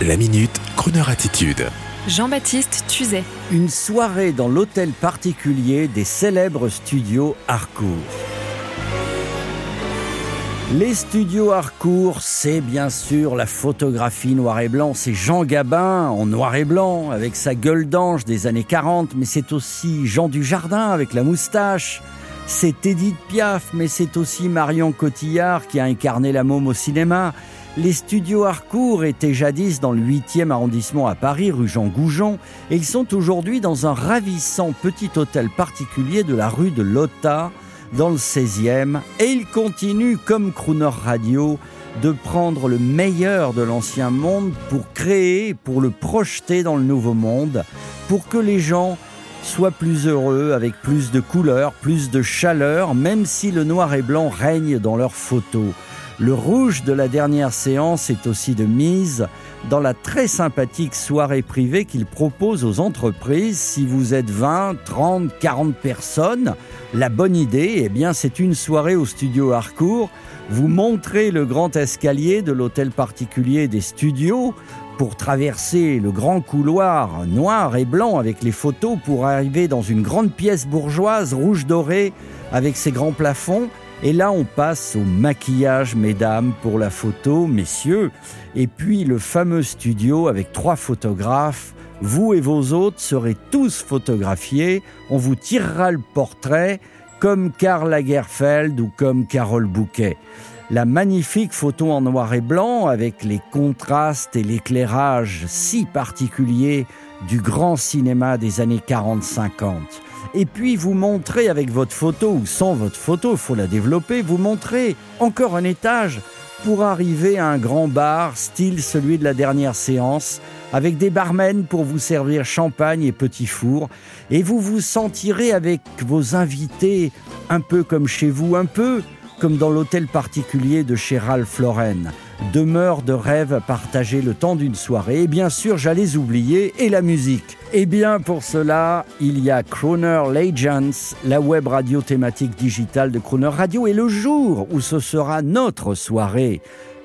La minute, Kroneur attitude. Jean-Baptiste Tuzet. Une soirée dans l'hôtel particulier des célèbres studios Harcourt. Les studios Harcourt, c'est bien sûr la photographie noir et blanc. C'est Jean Gabin en noir et blanc avec sa gueule d'ange des années 40, mais c'est aussi Jean Dujardin avec la moustache. C'est Edith Piaf, mais c'est aussi Marion Cotillard qui a incarné la môme au cinéma. Les studios Harcourt étaient jadis dans le 8e arrondissement à Paris, rue Jean Goujon, et ils sont aujourd'hui dans un ravissant petit hôtel particulier de la rue de Lota, dans le 16e, et ils continuent, comme Crooner Radio, de prendre le meilleur de l'ancien monde pour créer, pour le projeter dans le nouveau monde, pour que les gens soient plus heureux, avec plus de couleurs, plus de chaleur, même si le noir et blanc règne dans leurs photos. Le rouge de la dernière séance est aussi de mise dans la très sympathique soirée privée qu'il propose aux entreprises. Si vous êtes 20, 30, 40 personnes, la bonne idée, eh bien, c'est une soirée au studio Harcourt. Vous montrez le grand escalier de l'hôtel particulier des studios pour traverser le grand couloir noir et blanc avec les photos pour arriver dans une grande pièce bourgeoise rouge dorée avec ses grands plafonds et là, on passe au maquillage, mesdames, pour la photo, messieurs. Et puis le fameux studio avec trois photographes. Vous et vos hôtes serez tous photographiés. On vous tirera le portrait comme Karl Lagerfeld ou comme Carole Bouquet. La magnifique photo en noir et blanc avec les contrastes et l'éclairage si particuliers du grand cinéma des années 40-50 et puis vous montrez avec votre photo ou sans votre photo, il faut la développer, vous montrez encore un étage pour arriver à un grand bar style celui de la dernière séance avec des barmen pour vous servir champagne et petits fours et vous vous sentirez avec vos invités un peu comme chez vous, un peu comme dans l'hôtel particulier de chez Ralph Lauren. Demeure de rêve à partager le temps d'une soirée. Et bien sûr, j'allais oublier, et la musique. Et bien pour cela, il y a Croner Legends, la web radio thématique digitale de Croner Radio. Et le jour où ce sera notre soirée,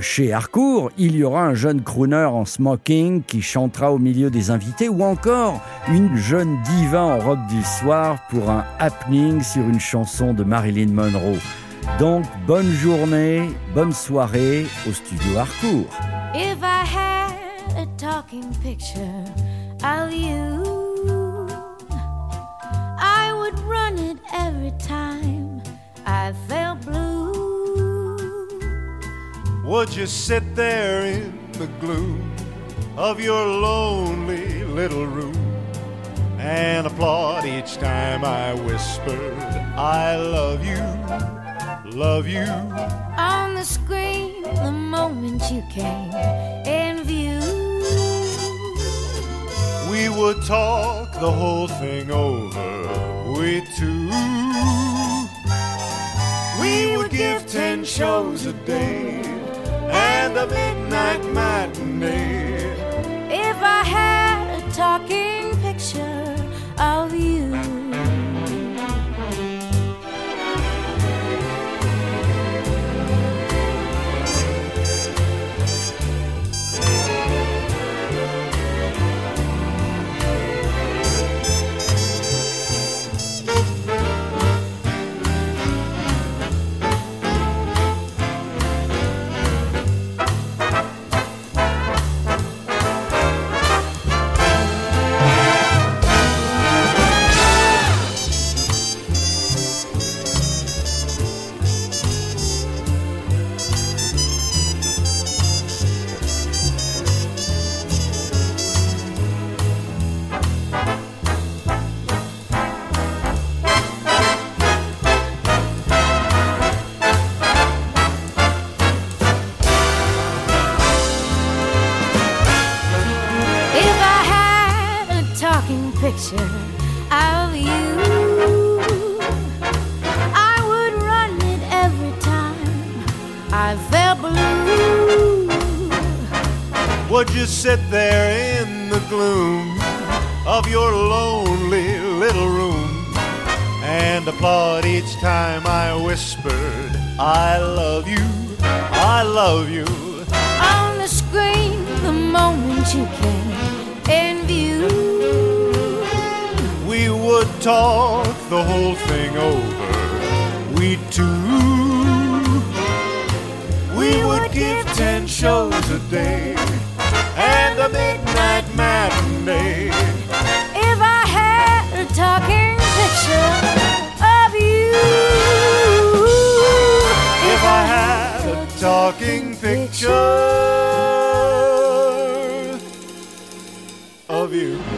chez Harcourt, il y aura un jeune crooner en smoking qui chantera au milieu des invités ou encore une jeune diva en robe du soir pour un happening sur une chanson de Marilyn Monroe. Donc, bonne journée, bonne soirée au studio Harcourt. If I had a talking picture of you, I would run it every time I felt blue. Would you sit there in the gloom of your lonely little room and applaud each time I whispered, I love you? Love you. On the screen, the moment you came in view. We would talk the whole thing over, we two. We would give ten shows a day and a midnight matinee. If I had a talking picture of you. I would run it every time I felt blue. Would you sit there in the gloom of your lonely little room and applaud each time I whispered, I love you, I love you? On the screen, the moment you came in view. Talk the whole thing over. We two. We would give ten shows a day and a midnight matinee. If I had a talking picture of you, If I had a talking picture of you.